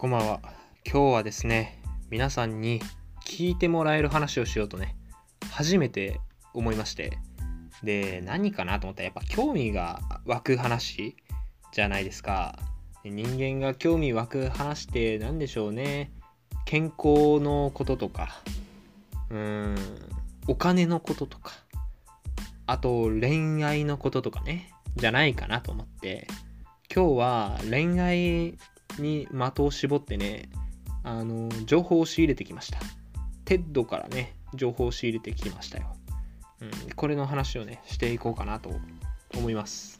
こんばんは。今日はですね、皆さんに聞いてもらえる話をしようとね、初めて思いまして。で、何かなと思ったら、やっぱ興味が湧く話じゃないですか。人間が興味湧く話って何でしょうね。健康のこととか、うーん、お金のこととか、あと恋愛のこととかね、じゃないかなと思って、今日は恋愛に的を絞ってね、あの、情報を仕入れてきました。テッドからね、情報を仕入れてきましたよ。うん、これの話をね、していこうかなと思います。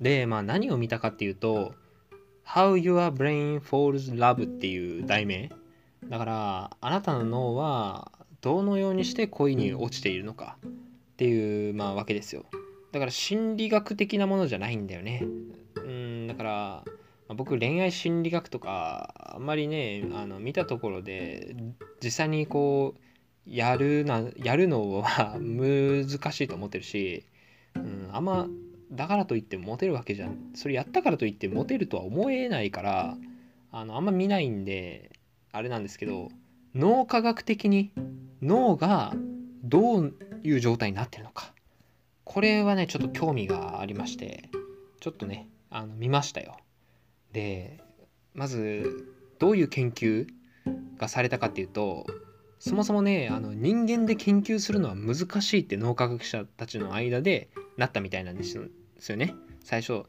で、まあ何を見たかっていうと、How Your Brain Falls Love っていう題名。だから、あなたの脳はどのようにして恋に落ちているのかっていう、まあ、わけですよ。だから心理学的なものじゃないんだよね。うん、だから、まあ僕恋愛心理学とかあんまりねあの見たところで実際にこうやるなやるのは 難しいと思ってるし、うん、あんまだからといってモテるわけじゃんそれやったからといってモテるとは思えないからあのあんま見ないんであれなんですけど脳科学的に脳がどういう状態になってるのか。これはねちょっと興味がありましてちょっとねあの見ましたよ。でまずどういう研究がされたかっていうとそもそもねあの人間で研究するのは難しいって脳科学者たちの間でなったみたいなんですよですよね。最初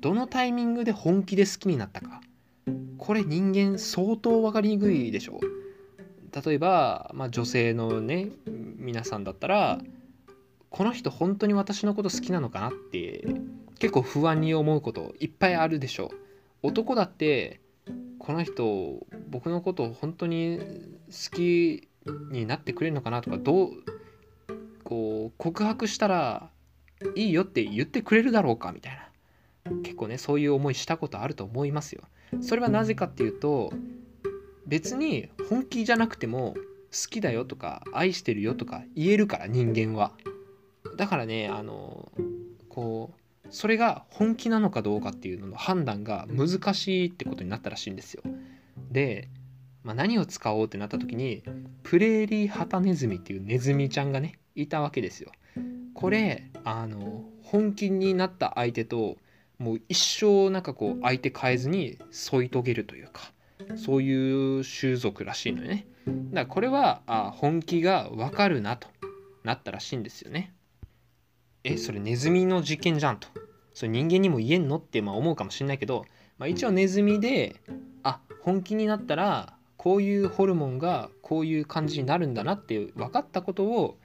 どのタイミングで本気で好きになったか。これ人間相当分かりにくいでしょ例えば、まあ、女性のね皆さんだったらこの人本当に私のこと好きなのかなって結構不安に思うこといっぱいあるでしょう。男だってこの人僕のこと本当に好きになってくれるのかなとかどうこう告白したらいいよって言ってくれるだろうかみたいな。結構ねそういう思いしたことあると思いますよ。それはなぜかっていうと別に本気じゃなくても好きだよとか愛してるよとか言えるから人間は。だからねあのこうそれが本気なのかどうかっていうのの判断が難しいってことになったらしいんですよ。で、まあ、何を使おうってなった時にプレーリーハタネズミっていうネズミちゃんがねいたわけですよ。これあの本気になった相手ともう一生なんかこう相手変えずに添い遂げるというかそういう種族らしいのよね。だからこれはあ本気がわかるなとなったらしいんですよね。えそれネズミの実験じゃんと。それ人間にも言えんのってまあ思うかもしれないけど、まあ、一応ネズミであ本気になったらこういうホルモンがこういう感じになるんだなって分かったことを、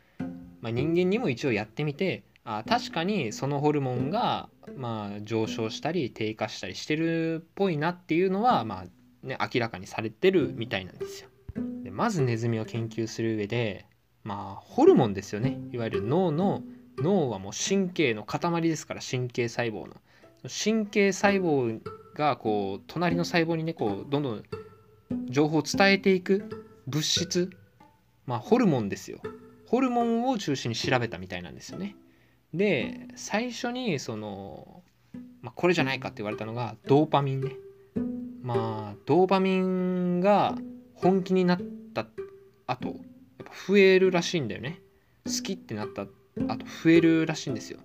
まあ、人間にも一応やってみてあ確かにそのホルモンがまあ上昇したり低下したりしてるっぽいなっていうのはまあね明らかにされてるみたいなんですよ。でまずネズミを研究する上でまあホルモンですよね。いわゆる脳の脳はもう神経の塊ですから神経細胞の。神経細胞がこう隣の細胞にねこうどんどん情報を伝えていく物質まあホルモンですよ。ホルモンを中心に調べたみたいなんですよね。で最初にその、まあ、これじゃないかって言われたのがドーパミンねまあドーパミンが本気になった後やっぱ増えるらしいんだよね。好きってなったあと増えるらしいんですよ。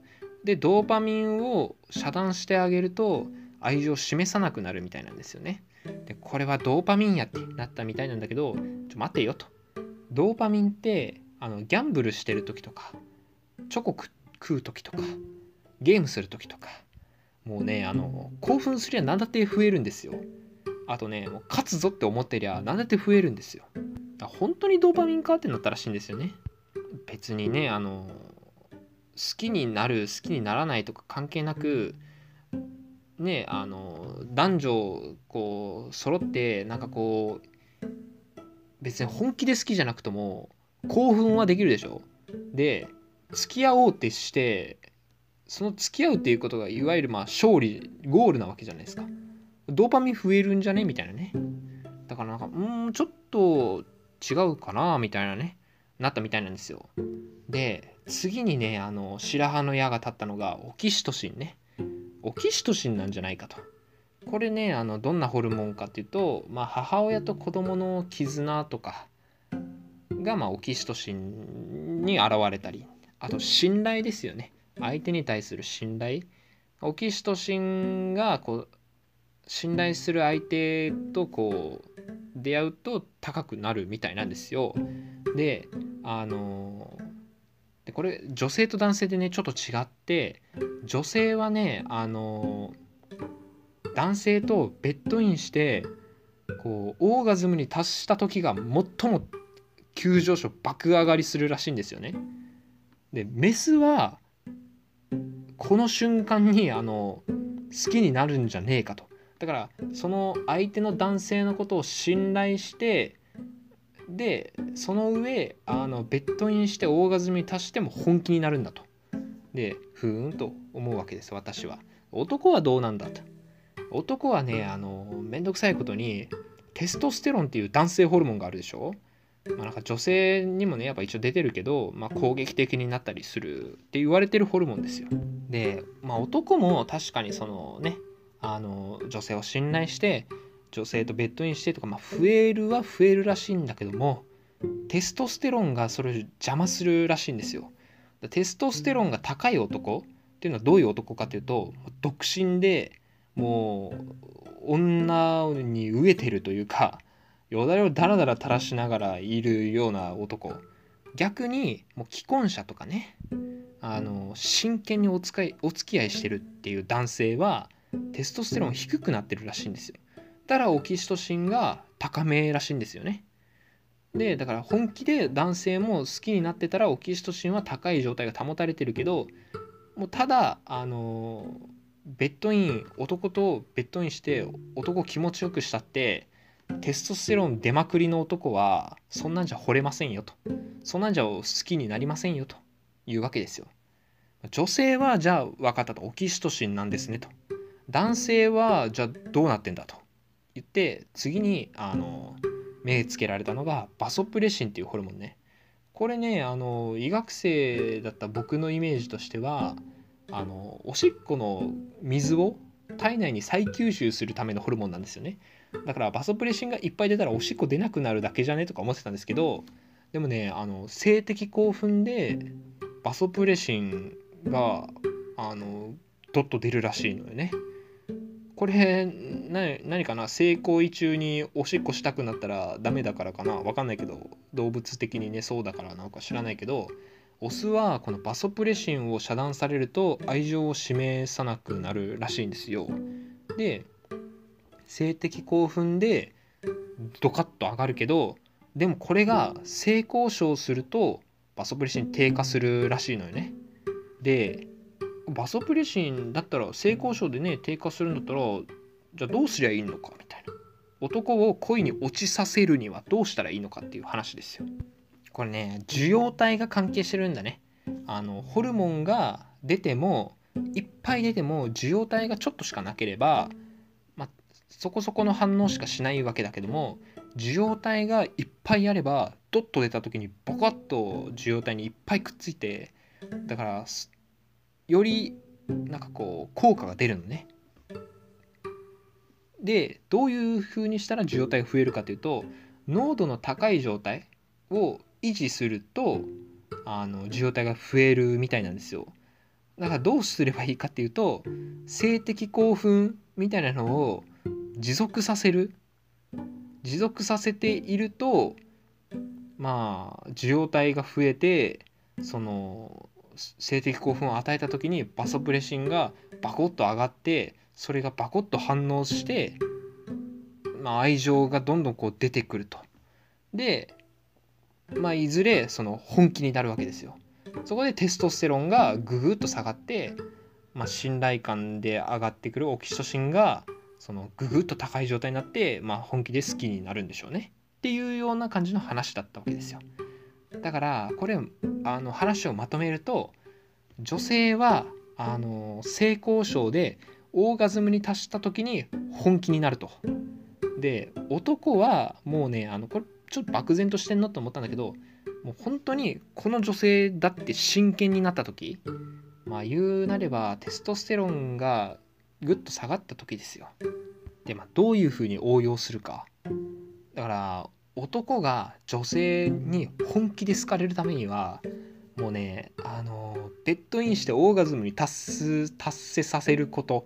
でドーパミンを遮断してあげると愛情を示さなくなるみたいなんですよね。でこれはドーパミンやってなったみたいなんだけどちょ待てよと。ドーパミンってあのギャンブルしてる時とかチョコ食う時とかゲームする時とかもうねあの興奮すりゃ何だって増えるんですよ。あとねもう勝つぞって思ってりゃ何だって増えるんですよ。本当にドーパミンかってなったらしいんですよね。別にねあの好きになる好きにならないとか関係なくねあの男女こう揃ってなんかこう別に本気で好きじゃなくとも興奮はできるでしょ。で付き合おうってしてその付き合うっていうことがいわゆるまあ勝利ゴールなわけじゃないですか。ドーパミン増えるんじゃね？みたいなね。だからなんかうんちょっと違うかなみたいなね。なったみたいなんですよ。で次にねあの白羽の矢が立ったのがオキシトシンね。オキシトシンなんじゃないかと。これねあのどんなホルモンかっていうと、まあ、母親と子供の絆とかが、まあ、オキシトシンに現れたり。あと信頼ですよね。相手に対する信頼。オキシトシンがこう信頼する相手とこう出会うと高くなるみたいなんですよ。であのでこれ女性と男性でねちょっと違って女性はねあの男性とベッドインしてこうオーガズムに達した時が最も急上昇爆上がりするらしいんですよね。でメスはこの瞬間にあの好きになるんじゃねえかとだからその相手の男性のことを信頼してでその上あのベッドインしてオーガズムに達しても本気になるんだと。でふーんと思うわけです私は。男はどうなんだと。男はねあのめんどくさいことにテストステロンっていう男性ホルモンがあるでしょ。まあ、なんか女性にもねやっぱ一応出てるけど、まあ、攻撃的になったりするって言われてるホルモンですよ。で、まあ、男も確かにそのねあの女性を信頼して女性とベッドインしてとか、まあ、増えるは増えるらしいんだけどもテストステロンがそれを邪魔するらしいんですよ。テストステロンが高い男っていうのはどういう男かというと独身でもう女に飢えてるというかよだれをダラダラ垂らしながらいるような男逆にもう既婚者とかねあの真剣にお使いお付き合いしてるっていう男性はテストステロン低くなってるらしいんですよ。だからオキシトシンが高めらしいんですよね。でだから本気で男性も好きになってたらオキシトシンは高い状態が保たれてるけどもうただあのベッドイン男とベッドインして男気持ちよくしたってテストステロン出まくりの男はそんなんじゃ惚れませんよと。そんなんじゃ好きになりませんよというわけですよ。女性はじゃあ分かったと。オキシトシンなんですねと。男性はじゃあどうなってんだと言って次にあの目つけられたのがバソプレシンっていうホルモンね。これねあの医学生だった僕のイメージとしてはあのおしっこの水を体内に再吸収するためのホルモンなんですよね。だからバソプレシンがいっぱい出たらおしっこ出なくなるだけじゃねとか思ってたんですけどでもねあの性的興奮でバソプレシンがあのドッと出るらしいのよね。これ何かな？性行為中におしっこしたくなったらダメだからかな？わかんないけど動物的にねそうだからなのか知らないけどオスはこのバソプレシンを遮断されると愛情を示さなくなるらしいんですよ。で性的興奮でドカッと上がるけどでもこれが性交渉するとバソプレシン低下するらしいのよね。でバソプレシンだったら性交渉でね低下するんだったらじゃあどうすりゃいいのかみたいな。男を恋に落ちさせるにはどうしたらいいのかっていう話ですよ。これね受容体が関係してるんだね。あのホルモンが出てもいっぱい出ても受容体がちょっとしかなければ、まあ、そこそこの反応しかしないわけだけども受容体がいっぱいあればドッと出た時にボコッと受容体にいっぱいくっついてだからよりなんかこう効果が出るのね。でどういうふうにしたら受容体が増えるかというと濃度の高い状態を維持するとあの受容体が増えるみたいなんですよ。だからどうすればいいかっていうと性的興奮みたいなのを持続させる持続させているとまあ受容体が増えてその性的興奮を与えた時にバソプレシンがバコッと上がってそれがバコッと反応して、まあ、愛情がどんどんこう出てくると。で、まあ、いずれその本気になるわけですよ。そこでテストステロンがググッと下がって、まあ、信頼感で上がってくるオキシトシンがそのググッと高い状態になって、まあ、本気で好きになるんでしょうねっていうような感じの話だったわけですよ。だからこれあの話をまとめると女性はあの性交渉でオーガズムに達した時に本気になると。で男はもうねあのこれちょっと漠然としてんなと思ったんだけどもう本当にこの女性だって真剣になった時まあ言うなればテストステロンがぐっと下がった時ですよ。でまあどういうふうに応用するか。だから男が女性に本気で好かれるためにはもうねあのベッドインしてオーガズムに達す達成させること、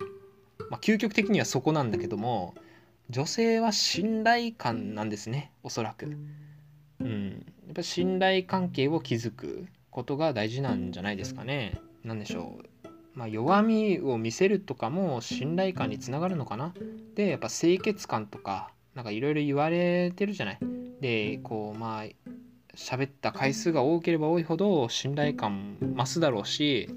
まあ、究極的にはそこなんだけども女性は信頼感なんですねおそらく。うん、やっぱ信頼関係を築くことが大事なんじゃないですかね。何でしょう。まあ、弱みを見せるとかも信頼感につながるのかな。でやっぱ清潔感とかなんかいろいろ言われてるじゃない。でこうまあ喋った回数が多ければ多いほど信頼感増すだろうし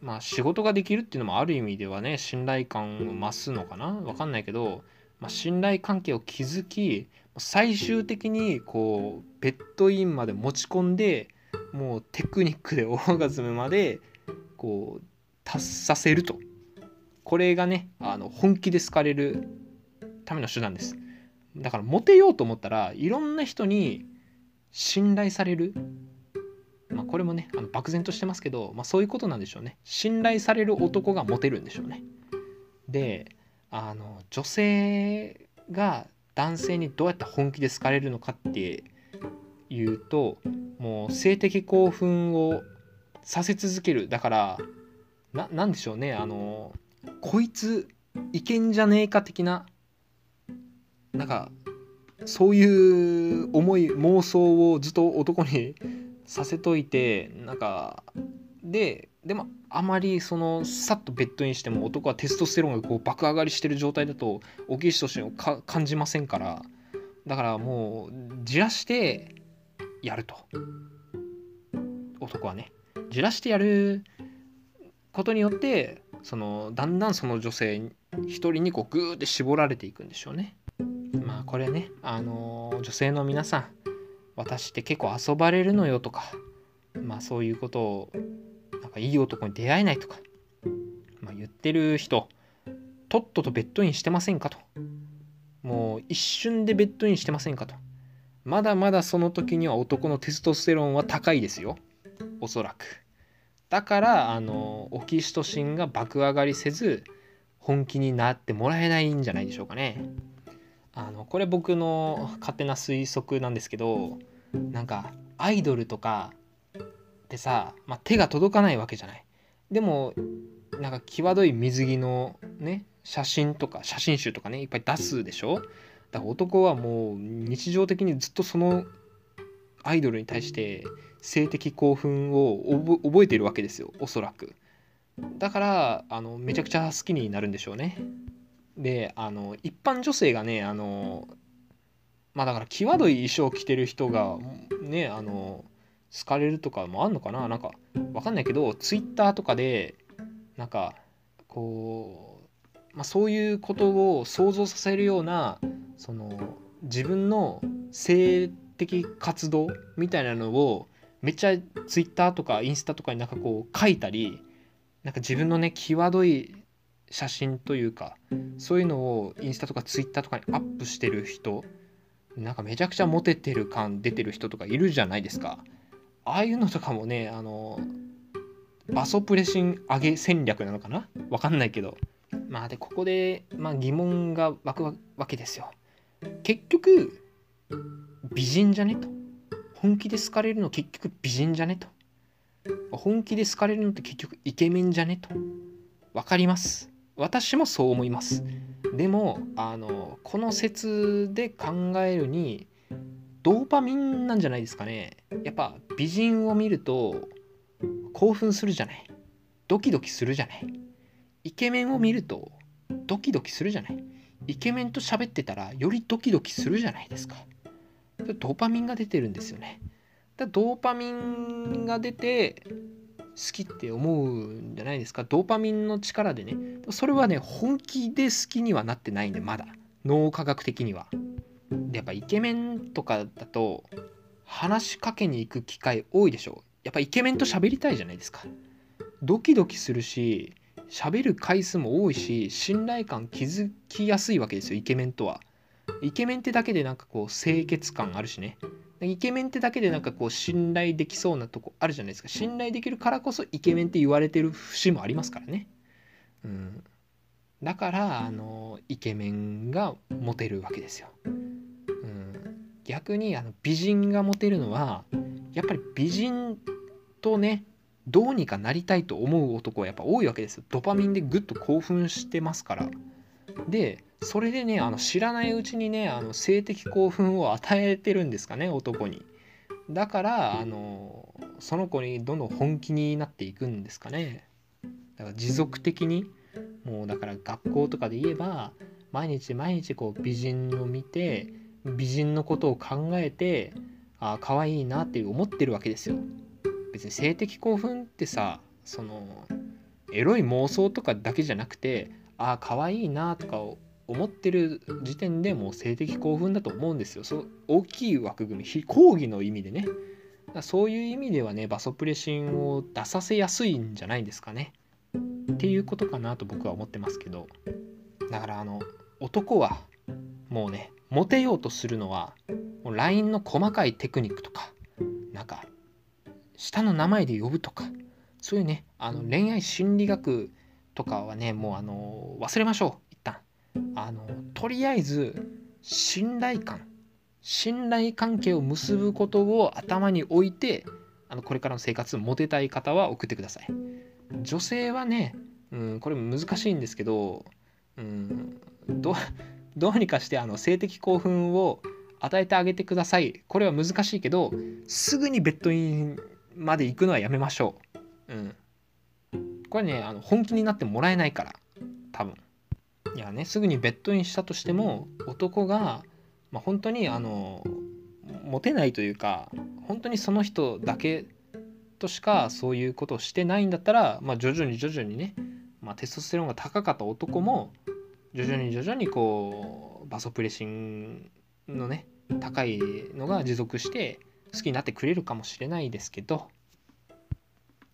まあ仕事ができるっていうのもある意味ではね信頼感を増すのかな？分かんないけど、まあ、信頼関係を築き最終的にこうベッドインまで持ち込んでもうテクニックでオーガズムまでこう達させると。これがねあの本気で好かれるための手段ですだからモテようと思ったらいろんな人に信頼される。まあこれもねあの漠然としてますけど、まあ、そういうことなんでしょうね。信頼される男がモテるんでしょうね。であの女性が男性にどうやって本気で好かれるのかっていうともう性的興奮をさせ続ける。だからななんでしょうね。あのこいついけんじゃねえか的ななんかそういう思い妄想をずっと男にさせといてなんかででもあまりそのさっとベッドインしても男はテストステロンがこう爆上がりしてる状態だとオキシトシンを感じませんからだからもうじらしてやると男はねじらしてやることによってそのだんだんその女性一人にこうグーって絞られていくんでしょうね。まあこれねあの女性の皆さん私って結構遊ばれるのよとかまあそういうことをなんかいい男に出会えないとか、まあ、言ってる人とっととベッドインしてませんかと。もう一瞬でベッドインしてませんかと。まだまだその時には男のテストステロンは高いですよ。おそらく。だからあのオキシトシンが爆上がりせず本気になってもらえないんじゃないでしょうかね。あのこれ僕の勝手な推測なんですけどなんかアイドルとかってさ、まあ、手が届かないわけじゃない。でもなんか際どい水着のね写真とか写真集とかねいっぱい出すでしょ。だから男はもう日常的にずっとそのアイドルに対して性的興奮を覚えているわけですよおそらく。だからあのめちゃくちゃ好きになるんでしょうね。であの一般女性がねあのまあだから際どい衣装を着てる人がねあの好かれるとかもあんのかな？なんかわかんないけどツイッターとかでなんかこう、まあ、そういうことを想像させるようなその自分の性的活動みたいなのをめっちゃツイッターとかインスタとかになんかこう書いたりなんか自分のね際どい写真というかそういうのをインスタとかツイッターとかにアップしてる人なんかめちゃくちゃモテてる感出てる人とかいるじゃないですか。ああいうのとかもねあのバソプレシン上げ戦略なのかな？わかんないけど。まあでここで、まあ、疑問が湧くわけですよ。結局美人じゃねと。本気で好かれるの結局美人じゃねと。本気で好かれるのって結局イケメンじゃねと。分かります。私もそう思います。でもあのこの説で考えるにドーパミンなんじゃないですかね。やっぱ美人を見ると興奮するじゃない。ドキドキするじゃない。イケメンを見るとドキドキするじゃない。イケメンと喋ってたらよりドキドキするじゃないですか。ドーパミンが出てるんですよね。だドーパミンが出て好きって思うんじゃないですか？ドーパミンの力でね。それはね本気で好きにはなってないんでまだ。脳科学的には。でやっぱイケメンとかだと話しかけに行く機会多いでしょ。やっぱイケメンと喋りたいじゃないですか。ドキドキするし喋る回数も多いし信頼感築きやすいわけですよイケメンとは。イケメンってだけでなんかこう清潔感あるしね。イケメンってだけでなんかこう信頼できそうなとこあるじゃないですか。信頼できるからこそイケメンって言われてる節もありますからね。うん。だからあのイケメンがモテるわけですよ、うん、逆にあの美人がモテるのはやっぱり美人とねどうにかなりたいと思う男はやっぱ多いわけですよ。ドパミンでぐっと興奮してますから。でそれでねあの知らないうちにねあの性的興奮を与えてるんですかね男に。だからあのその子にどんどん本気になっていくんですかね。だから持続的にもうだから学校とかで言えば毎日毎日こう美人を見て美人のことを考えてああ可愛いなって思ってるわけですよ。別に性的興奮ってさそのエロい妄想とかだけじゃなくてああ可愛いなとか思ってる時点でもう性的興奮だと思うんですよ。そ大きい枠組み講義の意味でね。そういう意味ではねバソプレシンを出させやすいんじゃないですかね。っていうことかなと僕は思ってますけど。だからあの男はもうねモテようとするのは LINE の細かいテクニックとかなんか下の名前で呼ぶとかそういうねあの恋愛心理学とかはねもうあの忘れましょう。あのとりあえず信頼感信頼関係を結ぶことを頭に置いてあのこれからの生活モテたい方は送ってください女性はね、うん、これ難しいんですけど、うん、どどうにかしてあの性的興奮を与えてあげてくださいこれは難しいけどすぐにベッドインまで行くのはやめましょう。うん。これね、あの本気になってもらえないから、多分。いやね、すぐにベッドインしたとしても、男が、まあ、本当に、あの、モテないというか、本当にその人だけとしかそういうことをしてないんだったら、まあ、徐々に徐々にね、まあ、テストステロンが高かった男も徐々に徐々にこうバソプレシンのね高いのが持続して好きになってくれるかもしれないですけど、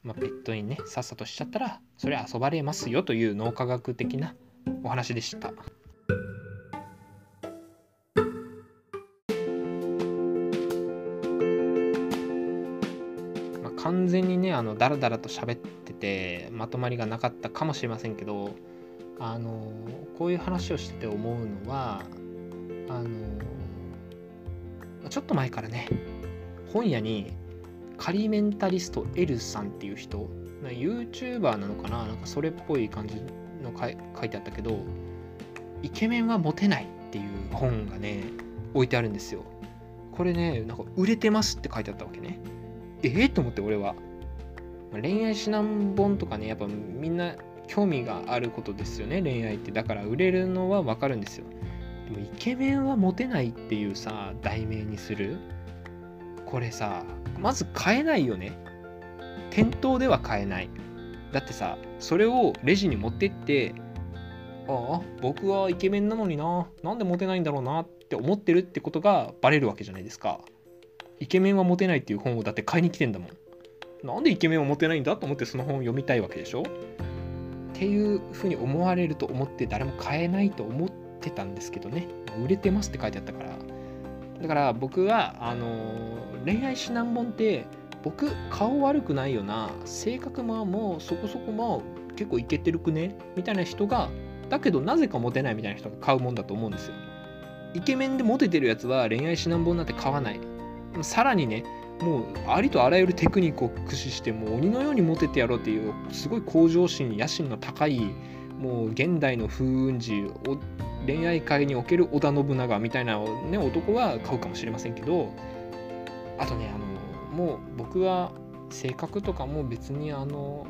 まあ、ベッドインねさっさとしちゃったらそれは遊ばれますよという脳科学的なお話でした。まあ、完全にねあのダラダラと喋っててまとまりがなかったかもしれませんけどあのこういう話をしてて思うのはあのちょっと前からね本屋にカリメンタリスト L さんっていう人 YouTuber なのかななんかそれっぽい感じの書いてあったけどイケメンはモテないっていう本がね置いてあるんですよ。これねなんか売れてますって書いてあったわけね。ええ、と思って俺は。恋愛指南本とかねやっぱみんな興味があることですよね恋愛って。だから売れるのはわかるんですよ。でもイケメンはモテないっていうさ題名にする？これさまず買えないよね。店頭では買えない。だってさそれをレジに持ってってああ僕はイケメンなのにななんでモテないんだろうなって思ってるってことがバレるわけじゃないですか。イケメンはモテないっていう本をだって買いに来てんだもん。なんでイケメンはモテないんだと思ってその本を読みたいわけでしょ。っていうふうに思われると思って誰も買えないと思ってたんですけどね。売れてますって書いてあったから。だから僕はあの恋愛指南本って僕顔悪くないよな。性格ももうそこそこも結構イケてるくね？みたいな人がだけどなぜかモテないみたいな人が買うもんだと思うんですよ。イケメンでモテてるやつは恋愛指南本なんて買わない。さらにねもうありとあらゆるテクニックを駆使してもう鬼のようにモテてやろうっていうすごい向上心野心の高いもう現代の風雲児恋愛界における織田信長みたいな、ね、男は買うかもしれませんけどあとねあのもう僕は性格とかも別にあの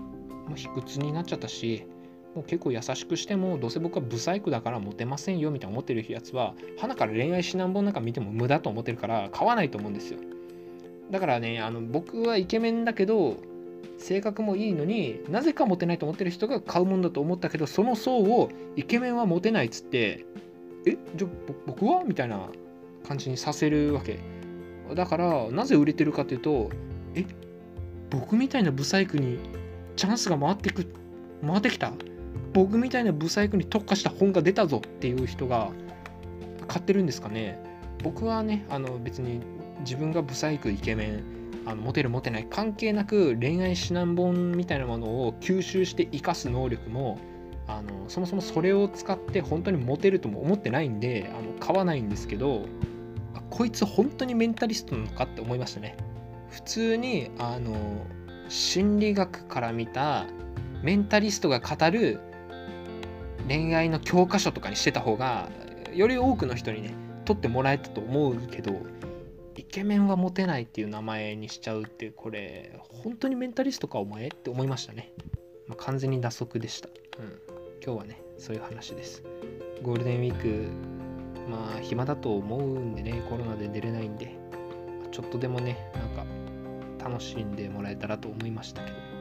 もう卑屈になっちゃったしもう結構優しくしてもどうせ僕はブサイクだからモテませんよみたいな思ってるやつは花から恋愛指南本なんか見ても無駄と思ってるから買わないと思うんですよ。だからねあの僕はイケメンだけど性格もいいのになぜかモテないと思ってる人が買うもんだと思ったけどその層をイケメンはモテないっつってえじゃあ僕は？みたいな感じにさせるわけ。だからなぜ売れてるかというとえ僕みたいなブサイクにチャンスが回ってく回ってきた？僕みたいなブサイクに特化した本が出たぞっていう人が買ってるんですかね？僕はねあの別に自分がブサイクイケメンあのモテるモテない関係なく恋愛指南本みたいなものを吸収して生かす能力もあのそもそもそれを使って本当にモテるとも思ってないんであの買わないんですけどこいつ本当にメンタリストなのかって思いましたね。普通にあの心理学から見たメンタリストが語る恋愛の教科書とかにしてた方がより多くの人にね取ってもらえたと思うけどイケメンはモテないっていう名前にしちゃうってこれ本当にメンタリストかお前って思いましたね、まあ、完全に打足でした、うん、今日はねそういう話です。ゴールデンウィークまあ暇だと思うんでねコロナで出れないんでちょっとでもねなんか楽しんでもらえたらと思いましたけど。